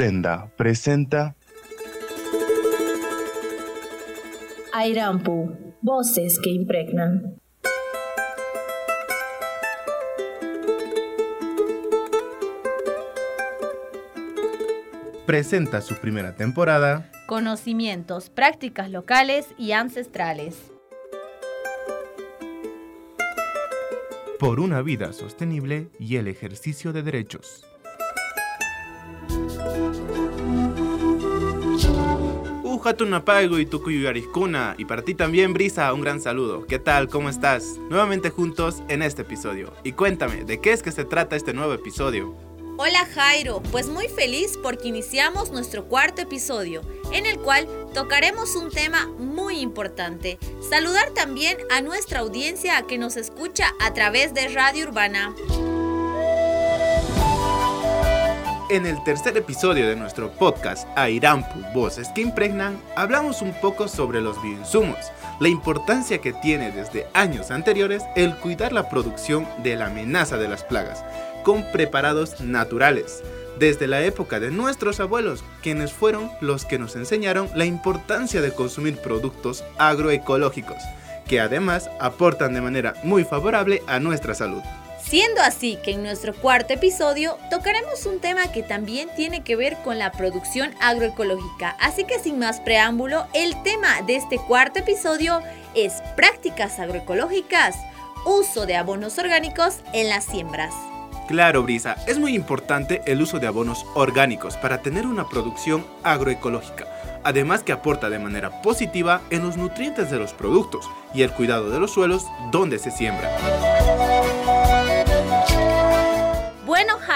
Senda presenta Airampu, voces que impregnan. Presenta su primera temporada Conocimientos, prácticas locales y ancestrales. por una vida sostenible y el ejercicio de derechos. Napaigo y Tukuyuyariscuna. Y para ti también, Brisa, un gran saludo. ¿Qué tal? ¿Cómo estás? Nuevamente juntos en este episodio. Y cuéntame, ¿de qué es que se trata este nuevo episodio? Hola Jairo, pues muy feliz porque iniciamos nuestro cuarto episodio, en el cual tocaremos un tema muy importante. Saludar también a nuestra audiencia que nos escucha a través de Radio Urbana. En el tercer episodio de nuestro podcast Airampu, Voces que Impregnan, hablamos un poco sobre los bioinsumos, la importancia que tiene desde años anteriores el cuidar la producción de la amenaza de las plagas, con preparados naturales, desde la época de nuestros abuelos, quienes fueron los que nos enseñaron la importancia de consumir productos agroecológicos, que además aportan de manera muy favorable a nuestra salud. Siendo así que en nuestro cuarto episodio tocaremos un tema que también tiene que ver con la producción agroecológica. Así que sin más preámbulo, el tema de este cuarto episodio es prácticas agroecológicas, uso de abonos orgánicos en las siembras. Claro, Brisa, es muy importante el uso de abonos orgánicos para tener una producción agroecológica, además que aporta de manera positiva en los nutrientes de los productos y el cuidado de los suelos donde se siembra.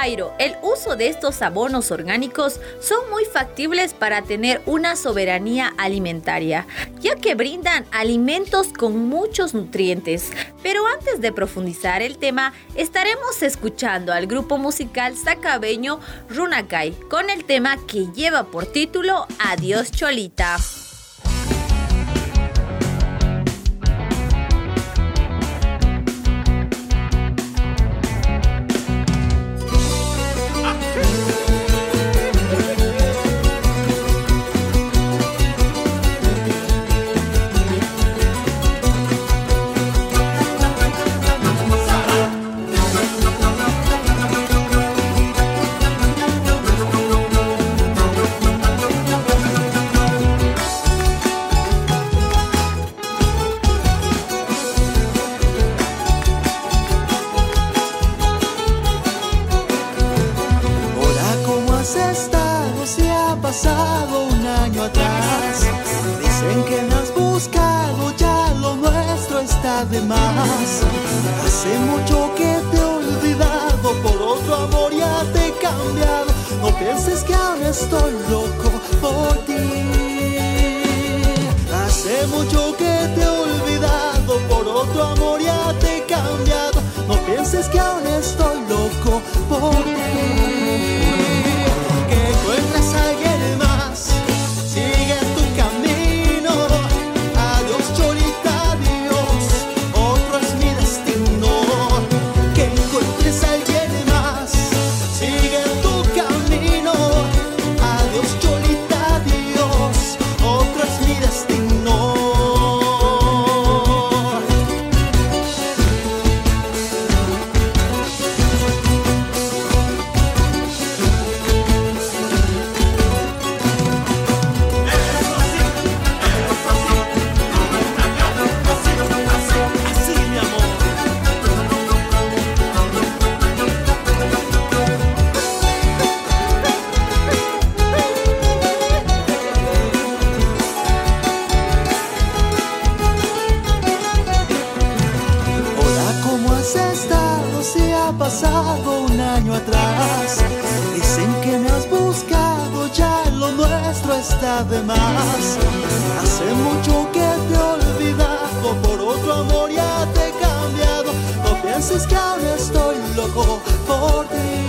El uso de estos abonos orgánicos son muy factibles para tener una soberanía alimentaria, ya que brindan alimentos con muchos nutrientes. Pero antes de profundizar el tema, estaremos escuchando al grupo musical sacabeño Runakai con el tema que lleva por título Adiós Cholita. Encuentres a alguien más, sigue tu camino.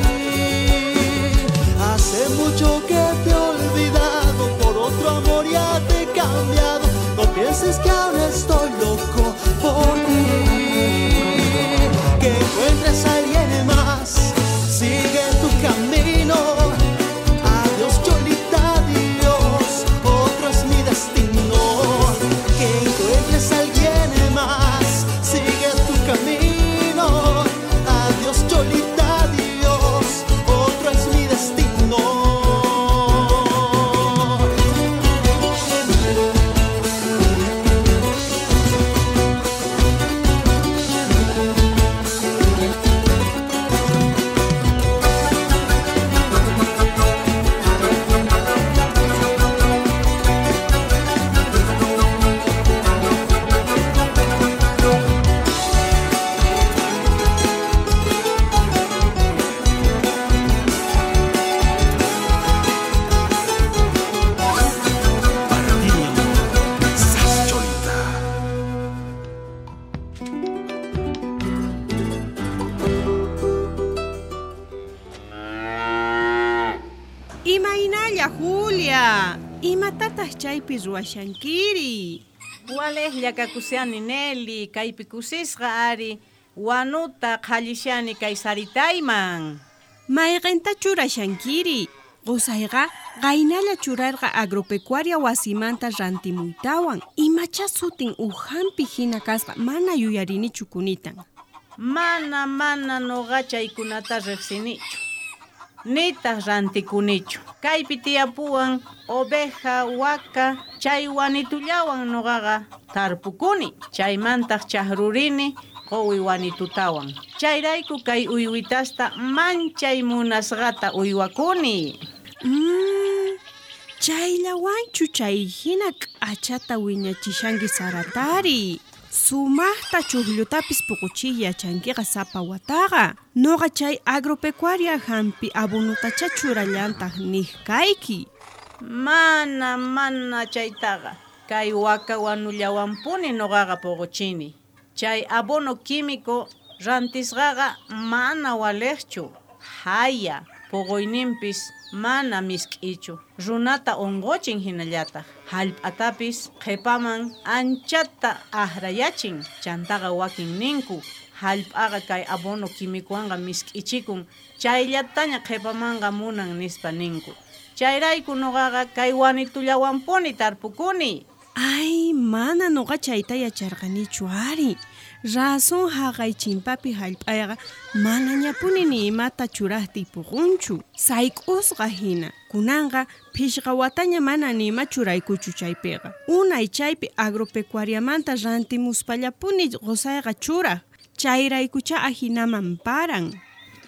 Chaypi ruwashankiri. Wales llakakusiani Nelly, kaypi kusisqa ari, wanuta qhallishani kay saritayman. Mayqinta churashankiri. Qusayqa qaynalla churarqa agropecuaria wasimanta rantimuytawan. Imacha sutin uhampi hina kasqa mana yuyarinichu kunitan. Mana mana noqa chaykunata riqsinichu. Nita rantikunichu. Kaypi tiyapuwan oveja, waka, chay wanitullawan noqaqa tarpukuni. Chaymantaq chahrurini qowi wanitutawan. Chayrayku kay uywitasta manchay munasqata uywakuni. Mmm, chayllawanchu chay hina k'achata wiñachishanki saratari. Sumaqta chuqllutapis puquchiy yachankiqa sapa wataqa. Noqa chay agropecuaria hampi abonutacha churallantaq niq kayki. Mana mana chaytaqa. Kay waka wanullawanpuni noqaqa puquchini. Chay abono químico rantisqaqa mana walejchu Haya, puquyninpis mana misk'ichu. Runata unquchin hinallataq. Hallp'atapis qhipaman anchata ahrayachin. Chantaqa wakin ninku. Hallp'aqa kay abono químicowanqa misk'ichikun. Chayllataña qhipamanqa munan nispa ninku. Chayrayku noqaqa kay wanitullawanpuni tarpukuni. Ay, mana noqa chayta yacharqanichu ari. Razon haqay chimpapi hallp'ayqa manañapuni ni imata churaqti puqunchu. Sayk'usqa hina. Kunanqa phishqa wataña mana nima churaykuchu chaypiqa. Unay chaypi agropecuariamanta rantimuspallapuni qusayqa churaq. Chayraykucha ahinaman paran.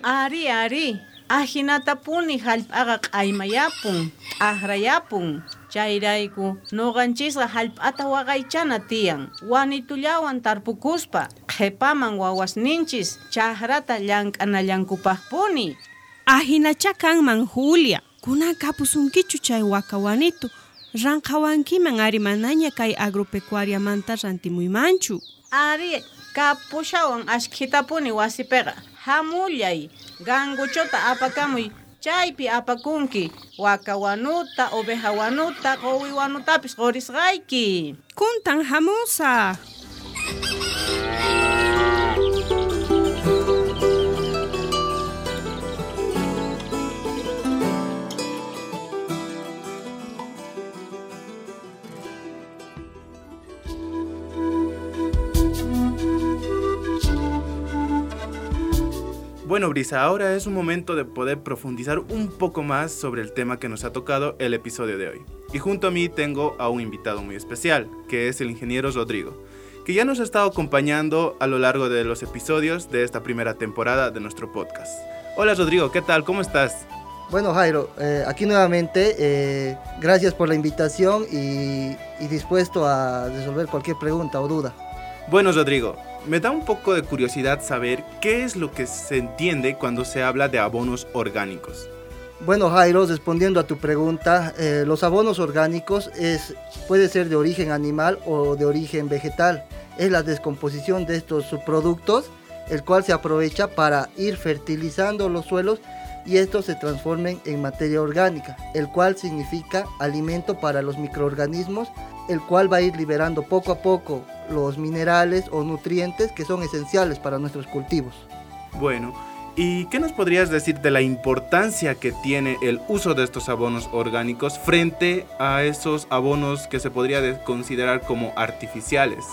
Ari ari. Ahinatapuni hallp'aqa q'aymayapun, t'aqrayapun. Chayrayku nuqanchisqa hallp'ata waqaychana tiyan. Wanitullawan tarpukuspa, qhipaman wawasninchis chahrata llank'anallankupaqpuni. Ahinacha kanman Julia. Kunan kapusunkichu chay waka wanitu. Ranqawankiman ari manaña kay agropecuariamanta rantimuymanchu. Ari kapushawan ashkhitapuni wasipiqa. Hamullay, ganguchota apakamuy chaypi apakunki. Waka wanuta, oveja wanuta, qowi wanutapis qorisqayki. Kuntan hamusa. Bueno, Brisa, ahora es un momento de poder profundizar un poco más sobre el tema que nos ha tocado el episodio de hoy. Y junto a mí tengo a un invitado muy especial, que es el ingeniero Rodrigo, que ya nos ha estado acompañando a lo largo de los episodios de esta primera temporada de nuestro podcast. Hola Rodrigo, ¿qué tal? ¿Cómo estás? Bueno, Jairo, eh, aquí nuevamente, eh, gracias por la invitación y, y dispuesto a resolver cualquier pregunta o duda. Bueno, Rodrigo, me da un poco de curiosidad saber qué es lo que se entiende cuando se habla de abonos orgánicos. Bueno, Jairo, respondiendo a tu pregunta, eh, los abonos orgánicos es, puede ser de origen animal o de origen vegetal. Es la descomposición de estos subproductos, el cual se aprovecha para ir fertilizando los suelos y estos se transformen en materia orgánica, el cual significa alimento para los microorganismos, el cual va a ir liberando poco a poco los minerales o nutrientes que son esenciales para nuestros cultivos. Bueno, ¿y qué nos podrías decir de la importancia que tiene el uso de estos abonos orgánicos frente a esos abonos que se podría de- considerar como artificiales?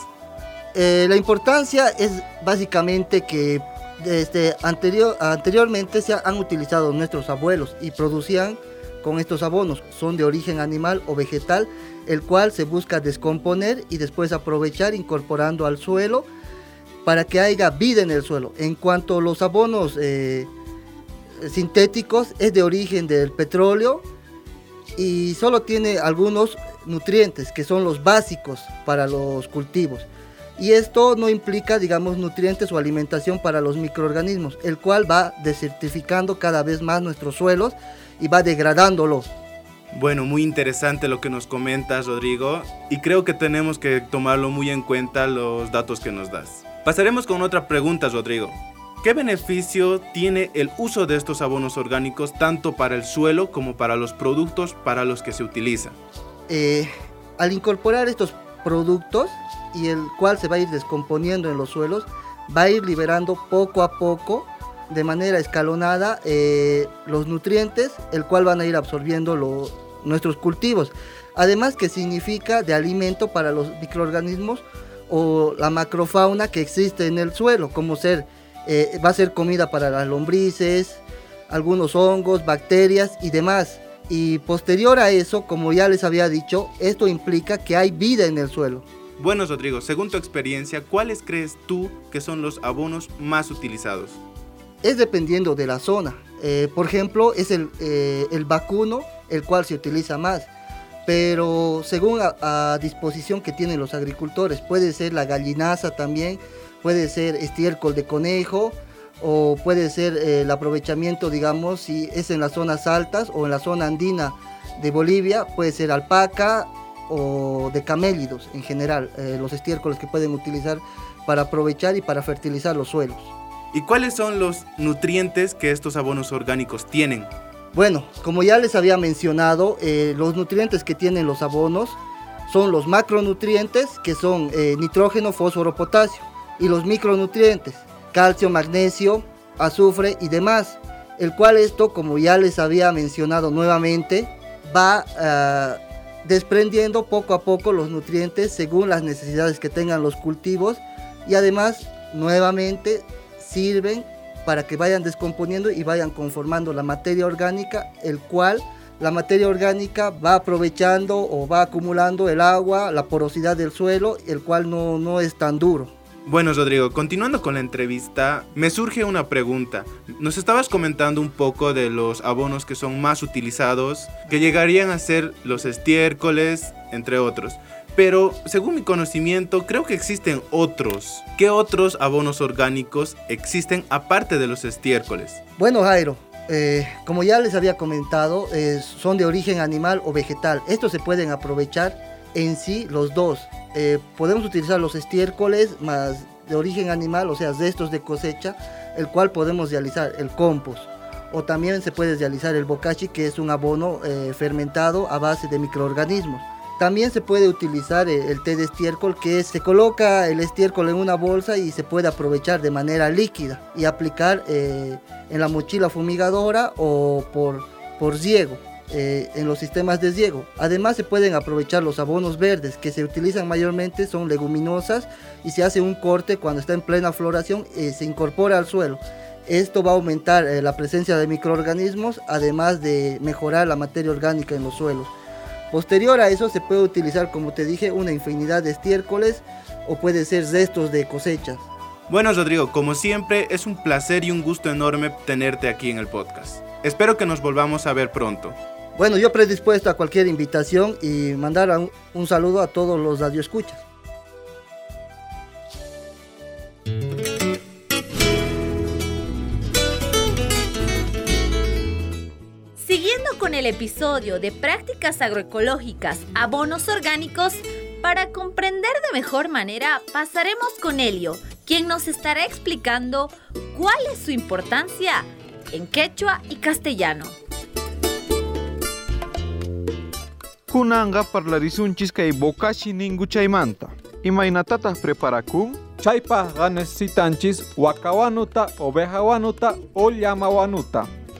Eh, la importancia es básicamente que desde anterior, anteriormente se han utilizado nuestros abuelos y producían con estos abonos. Son de origen animal o vegetal, el cual se busca descomponer y después aprovechar incorporando al suelo para que haya vida en el suelo. En cuanto a los abonos eh, sintéticos, es de origen del petróleo y solo tiene algunos nutrientes que son los básicos para los cultivos. Y esto no implica, digamos, nutrientes o alimentación para los microorganismos, el cual va desertificando cada vez más nuestros suelos y va degradándolos. Bueno, muy interesante lo que nos comentas, Rodrigo, y creo que tenemos que tomarlo muy en cuenta los datos que nos das. Pasaremos con otra pregunta, Rodrigo. ¿Qué beneficio tiene el uso de estos abonos orgánicos tanto para el suelo como para los productos para los que se utilizan? Eh, al incorporar estos productos y el cual se va a ir descomponiendo en los suelos, va a ir liberando poco a poco, de manera escalonada, eh, los nutrientes, el cual van a ir absorbiendo lo- nuestros cultivos. Además que significa de alimento para los microorganismos o la macrofauna que existe en el suelo, como ser, eh, va a ser comida para las lombrices, algunos hongos, bacterias y demás. Y posterior a eso, como ya les había dicho, esto implica que hay vida en el suelo. Bueno, Rodrigo, según tu experiencia, ¿cuáles crees tú que son los abonos más utilizados? Es dependiendo de la zona. Eh, por ejemplo, es el, eh, el vacuno el cual se utiliza más. Pero según a, disposición que tienen los agricultores, puede ser la gallinaza también, puede ser estiércol de conejo o puede ser eh, el aprovechamiento, digamos, si es en las zonas altas o en la zona andina de Bolivia, puede ser alpaca o de camélidos en general, los estiércoles que pueden utilizar para aprovechar y para fertilizar los suelos. ¿Y cuáles son los nutrientes que estos abonos orgánicos tienen? Bueno, como ya les había mencionado, eh, los nutrientes que tienen los abonos son los macronutrientes, que son eh, nitrógeno, fósforo, potasio, y los micronutrientes, calcio, magnesio, azufre y demás, el cual esto, como ya les había mencionado nuevamente, va ah, desprendiendo poco a poco los nutrientes según las necesidades que tengan los cultivos y además nuevamente sirven para que vayan descomponiendo y vayan conformando la materia orgánica, el cual la materia orgánica va aprovechando o va acumulando el agua, la porosidad del suelo, el cual no, no es tan duro. Bueno, Rodrigo, continuando con la entrevista, me surge una pregunta. Nos estabas comentando un poco de los abonos que son más utilizados, que llegarían a ser los estiércoles, entre otros. Pero según mi conocimiento, creo que existen otros. ¿Qué otros abonos orgánicos existen aparte de los estiércoles? Bueno, Jairo, eh, como ya les había comentado, eh, son de origen animal o vegetal. Estos se pueden aprovechar en sí los dos. Eh, podemos utilizar los estiércoles más de origen animal, o sea, de estos de cosecha, el cual podemos realizar el compost. O también se puede realizar el bokashi, que es un abono fermentado a base de microorganismos. También se puede utilizar el, té de estiércol, que se coloca el estiércol en una bolsa y se puede aprovechar de manera líquida y aplicar eh, en la mochila fumigadora o por, por eh, en los sistemas de riego. Además se pueden aprovechar los abonos verdes, que se utilizan mayormente, son leguminosas y se hace un corte cuando está en plena floración, eh, se incorpora al suelo. Esto va a aumentar la presencia de microorganismos, además de mejorar la materia orgánica en los suelos. Posterior a eso se puede utilizar, como te dije, una infinidad de estiércoles o puede ser restos de cosechas. Bueno, Rodrigo, como siempre, es un placer y un gusto enorme tenerte aquí en el podcast. Espero que nos volvamos a ver pronto. Bueno, yo predispuesto a cualquier invitación y mandar un, un saludo a todos los radioescuchas. Con el episodio de prácticas agroecológicas, abonos orgánicos, para comprender de mejor manera pasaremos con Helio, quien nos estará explicando cuál es su importancia en quechua y castellano. Kunanga parlarisunchis kay bokashi ningu chaymanta. Imaynatatas preparakun? Chaypaq necesitanchis wakawanuta, ovejawanuta o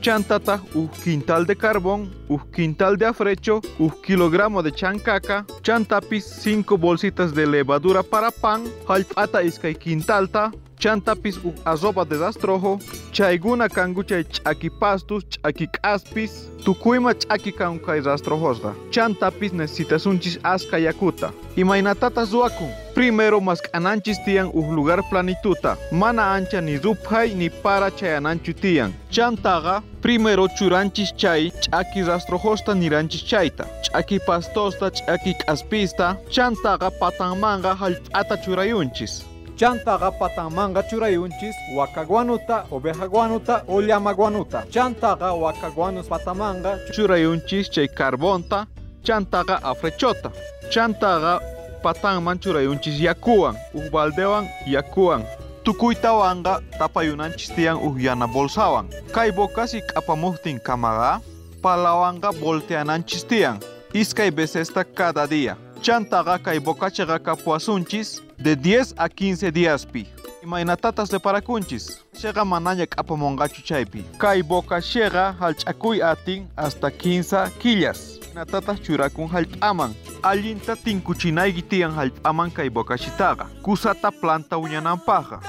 llamawanuta. Chantata un quintal de carbón, un quintal de afrecho, un kilogramo de chancaca, chantapis 5 bolsitas de levadura para pan, halpata iskay quintalta, chantapis un azopa de rastrojo, chayguna kanguchay ch'aki pastus, ch'aki k'aspis, tukuyma ch'aki kankay rastrojosqa. Chantapis necesitas unchis aska yakuta. Imaynatatas ruakun. Primero mask'ananchis tiyan un lugar planituta. Mana ancha ni ruphay ni para chayananchu tiyan. Chantaqa primero churanchis chay ch'aki rastrojosta niranchis chayta. Ch'aki pastosta, ch'aki k'aspista. Chantaqa patanmanqa hallp'ata churayunchis. Chantaqa patanmanqa churayunchis wakaguanuta, ovejaguanuta o llamaguanuta. Chantaqa wakaguanus patanmanqa Churayunchis chay carbonta. Chantaqa afrechota. Chantaqa patanman churayunchis yakuwan. Un baldewan yakuwan. tukuytawanga tapayunanchis tiyan uhyana bolsawan. Kay bokas ik'apamuhtin kamaga, palawanga volteananchis tiyan. Iskay becesta cada día. Chantaga kay bokachaga kapuasunchis de 10 a 15 días pi. Imaynatatas le parakunchis. Chega mananya k'apamongachu chaypi. Kay boka chega halch'akuy atin hasta 15 killas. Natatas churakun halp'aman. Allinta tinkuchinayki tiyan halp'aman kay bokashitaga. Kusata planta uñanampaja.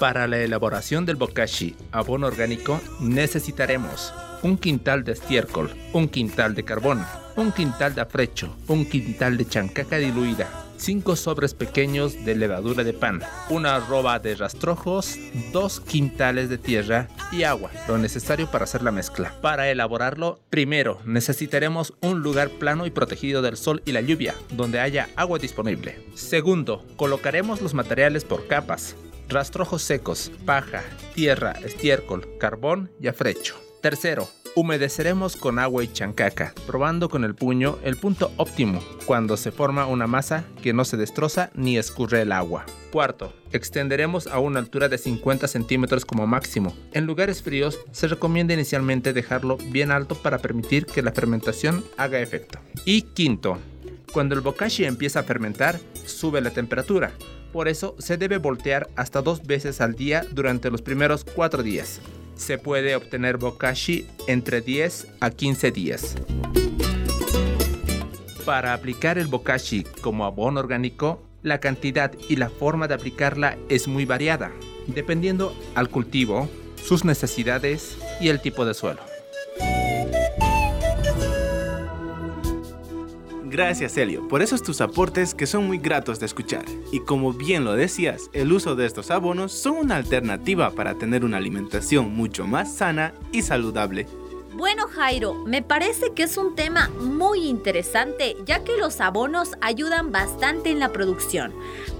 Para la elaboración del bokashi, abono orgánico, necesitaremos un quintal de estiércol, un quintal de carbón, un quintal de afrecho, un quintal de chancaca diluida, 5 sobres pequeños de levadura de pan, una arroba de rastrojos, 2 quintales de tierra y agua, lo necesario para hacer la mezcla. Para elaborarlo, primero necesitaremos un lugar plano y protegido del sol y la lluvia, donde haya agua disponible. Segundo, colocaremos los materiales por capas, rastrojos secos, paja, tierra, estiércol, carbón y afrecho. Tercero, humedeceremos con agua y chancaca, probando con el puño el punto óptimo cuando se forma una masa que no se destroza ni escurre el agua. Cuarto, extenderemos a una altura de 50 centímetros como máximo. En lugares fríos se recomienda inicialmente dejarlo bien alto para permitir que la fermentación haga efecto. Y quinto, cuando el bokashi empieza a fermentar, sube la temperatura. Por eso se debe voltear hasta dos veces al día durante los primeros cuatro días se puede obtener bokashi entre 10 a 15 días. Para aplicar el bokashi como abono orgánico, la cantidad y la forma de aplicarla es muy variada, dependiendo al cultivo, sus necesidades y el tipo de suelo. Gracias, Helio, por esos tus aportes que son muy gratos de escuchar. Y como bien lo decías, el uso de estos abonos son una alternativa para tener una alimentación mucho más sana y saludable. Bueno Jairo, me parece que es un tema muy interesante ya que los abonos ayudan bastante en la producción.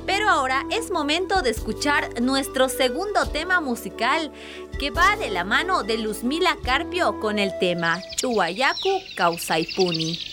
Pero ahora es momento de escuchar nuestro segundo tema musical que va de la mano de Luzmila Carpio con el tema Chuayaku Kausaipuni.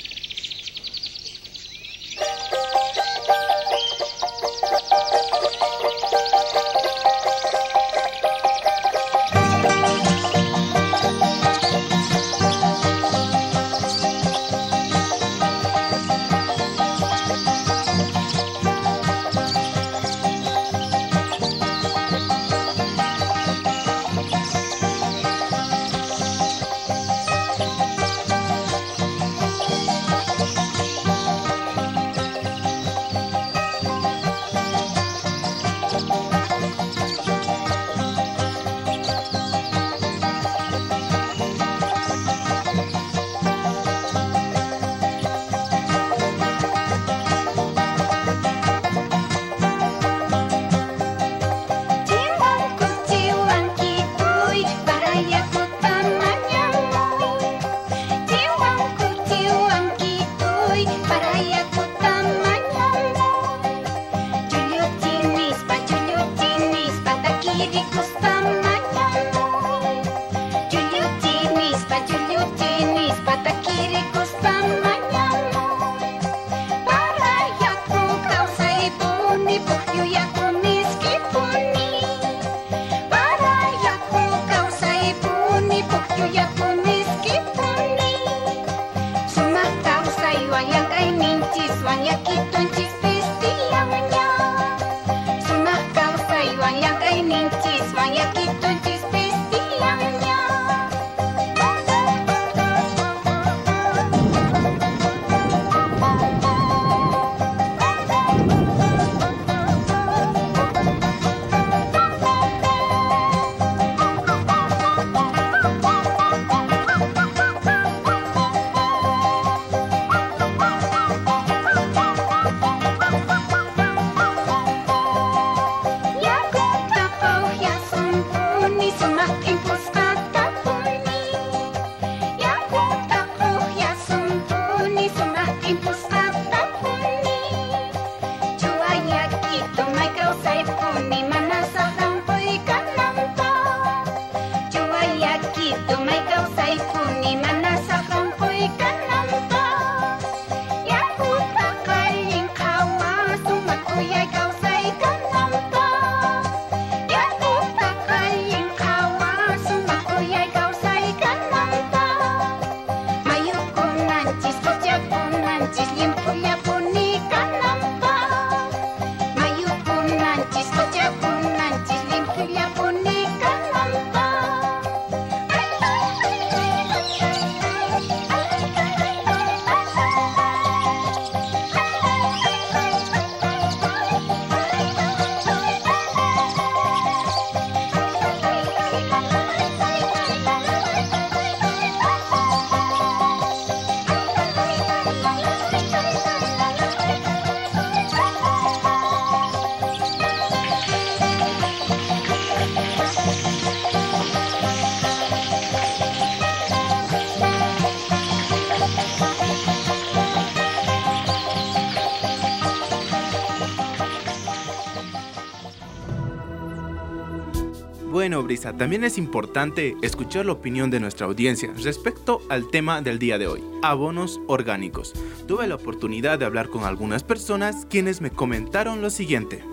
Bueno, Brisa, también es importante escuchar la opinión de nuestra audiencia respecto al tema del día de hoy, abonos orgánicos. Tuve la oportunidad de hablar con algunas personas quienes me comentaron lo siguiente.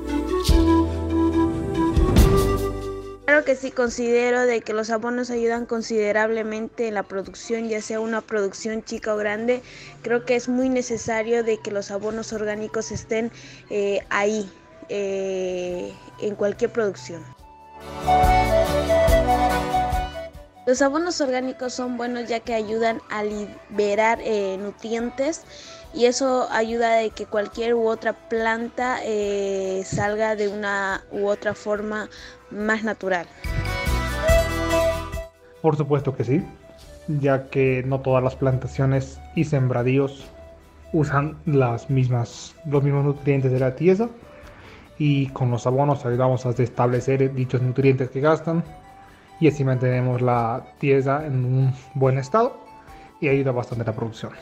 Claro que sí considero de que los abonos ayudan considerablemente en la producción, ya sea una producción chica o grande. Creo que es muy necesario de que los abonos orgánicos estén eh, ahí eh, en cualquier producción. Los abonos orgánicos son buenos ya que ayudan a liberar eh, nutrientes y eso ayuda a que cualquier u otra planta eh, salga de una u otra forma más natural. Por supuesto que sí, ya que no todas las plantaciones y sembradíos usan las mismas, los mismos nutrientes de la tierra y con los abonos ayudamos a establecer dichos nutrientes que gastan y así mantenemos la tierra en un buen estado y ayuda bastante la producción.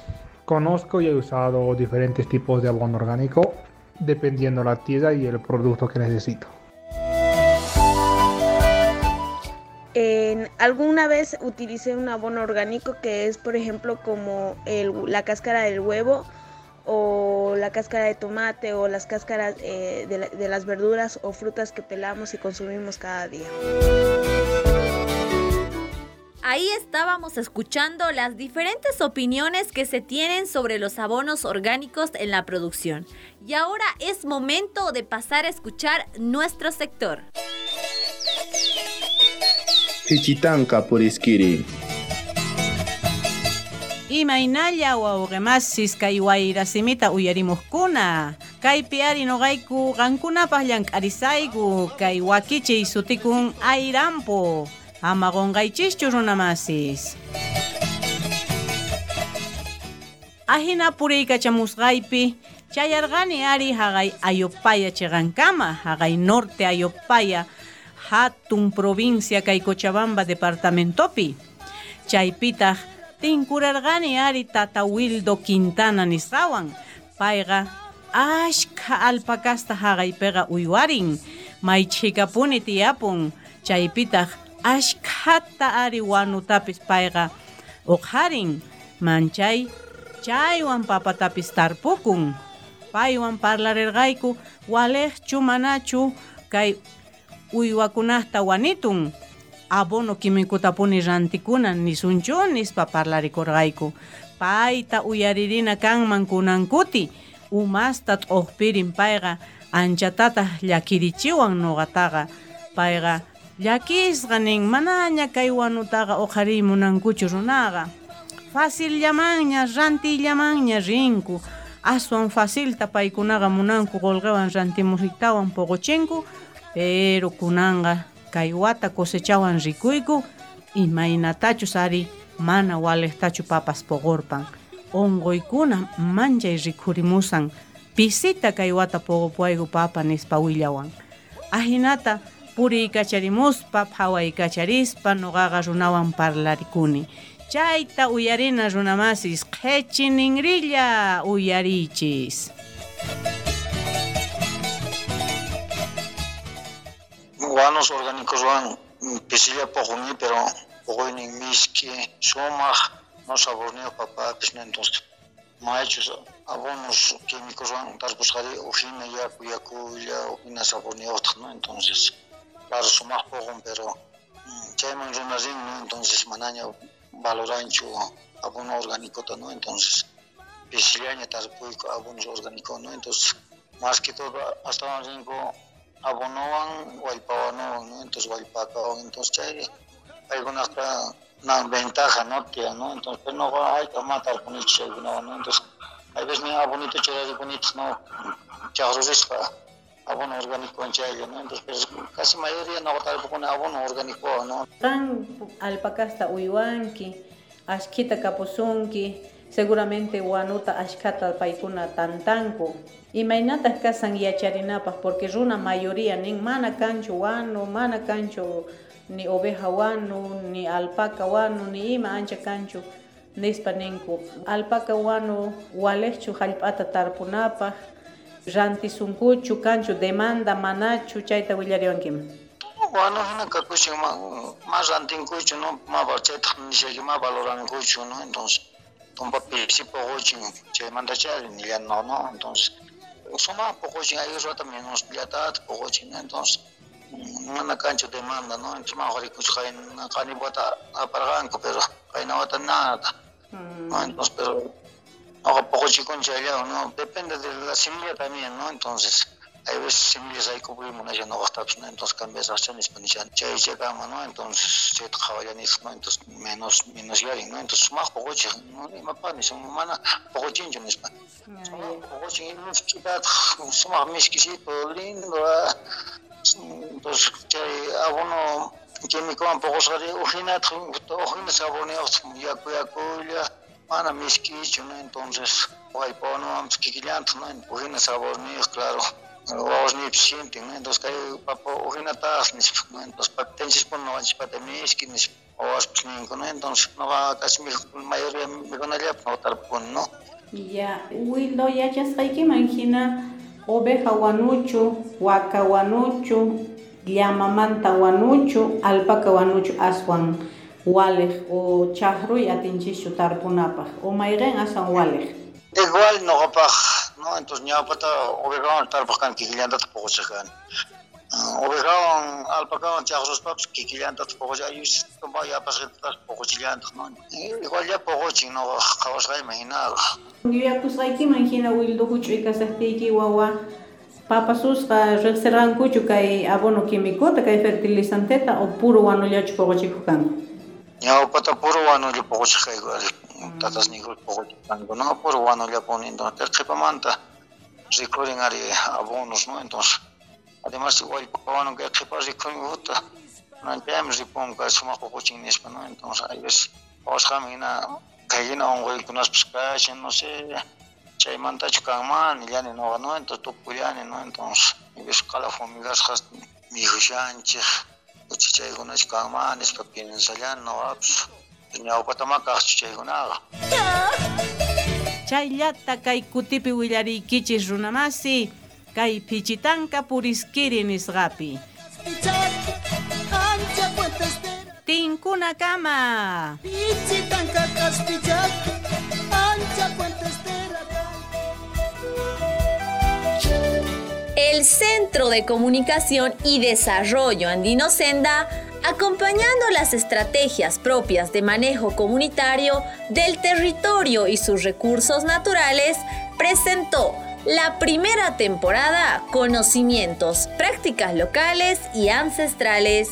Conozco y he usado diferentes tipos de abono orgánico dependiendo la tierra y el producto que necesito. En, alguna vez utilicé un abono orgánico que es por ejemplo como la cáscara del huevo o la cáscara de tomate o las cáscaras eh, de las verduras o frutas que pelamos y consumimos cada día. Ahí estábamos escuchando las diferentes opiniones que se tienen sobre los abonos orgánicos en la producción. Y ahora es momento de pasar a escuchar nuestro sector. Hichitanka Puriskiri. Imaynalla wawqimasis kay wayrasimita uyarimuqkuna. Kaypi ari noqayku qankunapaq llank'arisayku kay wakichiy sutikun ayrampu. ama qonqaychischu runamasis ahina puriykachamusqaypi chayarqani ari haqay ayopaya chiqankama haqay norte ayopaya hatun provincia kay Cochabamba departamentopi chaypitaq tinkurarqani ari tata Wildo Quintana nisqawan payqa ashka alpakasta haqaypiqa uywarin. Maychikapuni tiyapun. Chaypitaq ashkhata ari wanutapis payqa uqharin manchay chaywan papatapis tarpukun. Paywan parlarirqayku walejchu manachu kay uywakunaqta wanitun abono kimikutapuni rantikunan nisunchu nispa parlarikurqayku payta uyaririna kanman kunankuti umasta t'uqpirin payqa anchatataq llakirichiwan nuqataqa payqa llakisqa nin manaña kay wanutaqa uqharimunankuchu runaqa facilllamanña rantillamanña rinku. Aswan facilta paykunaqa munanku qolqewan rantimusuytawan poquchinku pero kunanqa kay wata cosechawan rikuyku imaynatachus ari mana walejtachu papas poqorpan onqoykuna manchay rikhurimusan pisita kay wata poqopuyayku papa nispa willawan ahinata puriykacharimuspa phawaykacharispa nuqaqa runawan parlarikuni. Chayta uyarina runamasis qhechi ninrilla uyarichis guanos orgánicoswan pisilla poquni pero poquynin miski sumaq no saborniyuq papapis no entonces maychus abonos químicoswan tarpusqari ujina yaku yakulla ujina saborniyuqtaq no entonces claro sumaq poqun pero chayman runa rin no entonces manaña valoranchu abono orgánicota no entonces pisillaña tarpuyku abonos orgánico no entonces más que todo hasta rinku abonowan wallpawanowan no entonces wallpakawan entonces chay paykunaqta na ventaja no tia no entonces pero noqa ayta ma tarpunichu chaykunawan no entonces hay veces ni abonito churarikunitaq no chaqrurisqa abono orgánico chaylla no entonces pero casi mayoría noqa tarpukuni abono orgánico no qan alpakasta uywanki ashkita kapusunki seguramente wanuta ashkata paykuna tantanku imaynataq kasan yacharinapaq porque runa mayoría nin mana kanchu wanu mana kanchu ni oveja wanu ni alpaca wanu ni ima ancha kanchu nispa ninku alpaca wanu walejchu hallp'ata tarpunapaq rantisunkuchu kanchu demanda manachu chayta willariwankiman bueno hina kakuchin más antinkuchu no más barcheta ni siquiera más valorankuchu no entonces no no entonces suma pogochin ahí rota menos plata pogochin entonces una cancha demanda no entonces más ahora kuchu kain kani bota aparganko pero kain no bota nada no entonces pero ahora pogochin con chayao no depende de la semilla también no entonces hay veces semillas ahí cubrimos no ya no gastamos no entonces cambias a chanis panishan chay llegamos no entonces se trabajanis no entonces menos menos yari no entonces más pocoche no ni más pan son mana pocochin yo nispa pocochin no chidat suma miskisito lindo entonces chay abono químico un poco sari ujina ujina sabone yaku yakuya mana miskicho no entonces hay pono vamos kikillant no ujina sabone claro vamos ni eficiente, ¿no? Entonces, que papo, ujina tas, ¿no? Entonces, patensis por no vanchis patemiski, ni o pues ni ¿no? Entonces, no va casi mi mayoría me van a no tal pon, ¿no? Ya, wildo ya ya está aquí imagina oveja guanucho, huaca guanucho, llamamanta guanucho, alpaca guanucho aswan walej o chahru y atinchichu tarpunapaj o mayren asan walej. Igual no kapag но entonces ñawpata obligaban tarpaq kikillantata puquchaq kani obligaban alpacawan chaqsuspapas kikillantata puqucha ayushpa yapasqitapas puquchillantaq no igual ya puquchin noqaq qhawashqayman hinaqa yuyakusqaykiman hina wilduku ch'uykasaqtiyki wawa papasusqa riqsirqankuchu kay abono químicuta kay fertilizanteta o puro wanullachu puquchikuq kanku ñawpata puro wanullu puquchaq kayku tatas nigul poqochikanku no puro wanulla poniendo qhipamanta rikurin ari abonos no entonces además igual pawanu que qhipa rikun uta nanchaymi ripunka sumaq poqochin nispa no entonces hay veces pawasqami hina kaygina unquykunaspas kashan no sé chaymantachu kanman llani noqa no entonces tukullani no entonces hay veces qala fumigasqas mijushanchik uchachaykunachu kanman nispa chaykunaqa chayllata kay kutipi willariykichis runamasi kay pichitanka puriskiri nisqapi tinkuna kama. El Centro de Comunicación y Desarrollo Andino Senda, acompañando las estrategias propias de manejo comunitario del territorio y sus recursos naturales, presentó la primera temporada Conocimientos, prácticas locales y ancestrales.